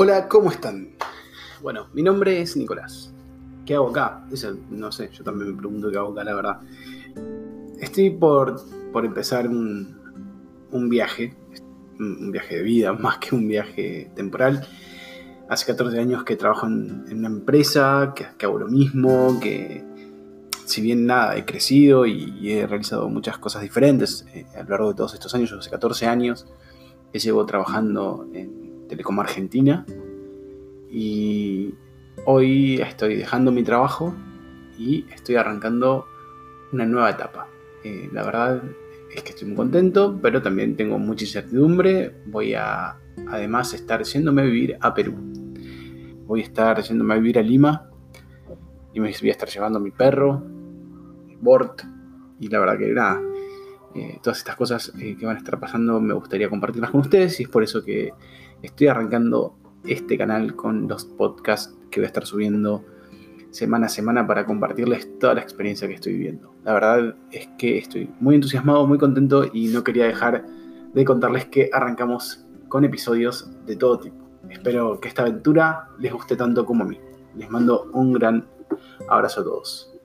Hola, ¿cómo están? Bueno, mi nombre es Nicolás. ¿Qué hago acá? Eso, no sé, yo también me pregunto qué hago acá, la verdad. Estoy por, por empezar un, un viaje, un viaje de vida más que un viaje temporal. Hace 14 años que trabajo en, en una empresa, que, que, hago lo mismo, que si bien nada, he crecido y, y he realizado muchas cosas diferentes eh, a lo largo de todos estos años, yo hace 14 años, que llevo trabajando en Telecom Argentina y hoy estoy dejando mi trabajo y estoy arrancando una nueva etapa. Eh, la verdad es que estoy muy contento, pero también tengo mucha incertidumbre. Voy a además estar yéndome a vivir a Perú. Voy a estar yéndome a vivir a Lima y me voy a estar llevando a mi perro, Bort, y la verdad que nada, eh, todas estas cosas eh, que van a estar pasando me gustaría compartirlas con ustedes y es por eso que estoy arrancando este canal con los podcasts que voy a estar subiendo semana a semana para compartirles toda la experiencia que estoy viviendo. La verdad es que estoy muy entusiasmado, muy contento y no quería dejar de contarles que arrancamos con episodios de todo tipo. Espero que esta aventura les guste tanto como a mí. Les mando un gran abrazo a todos.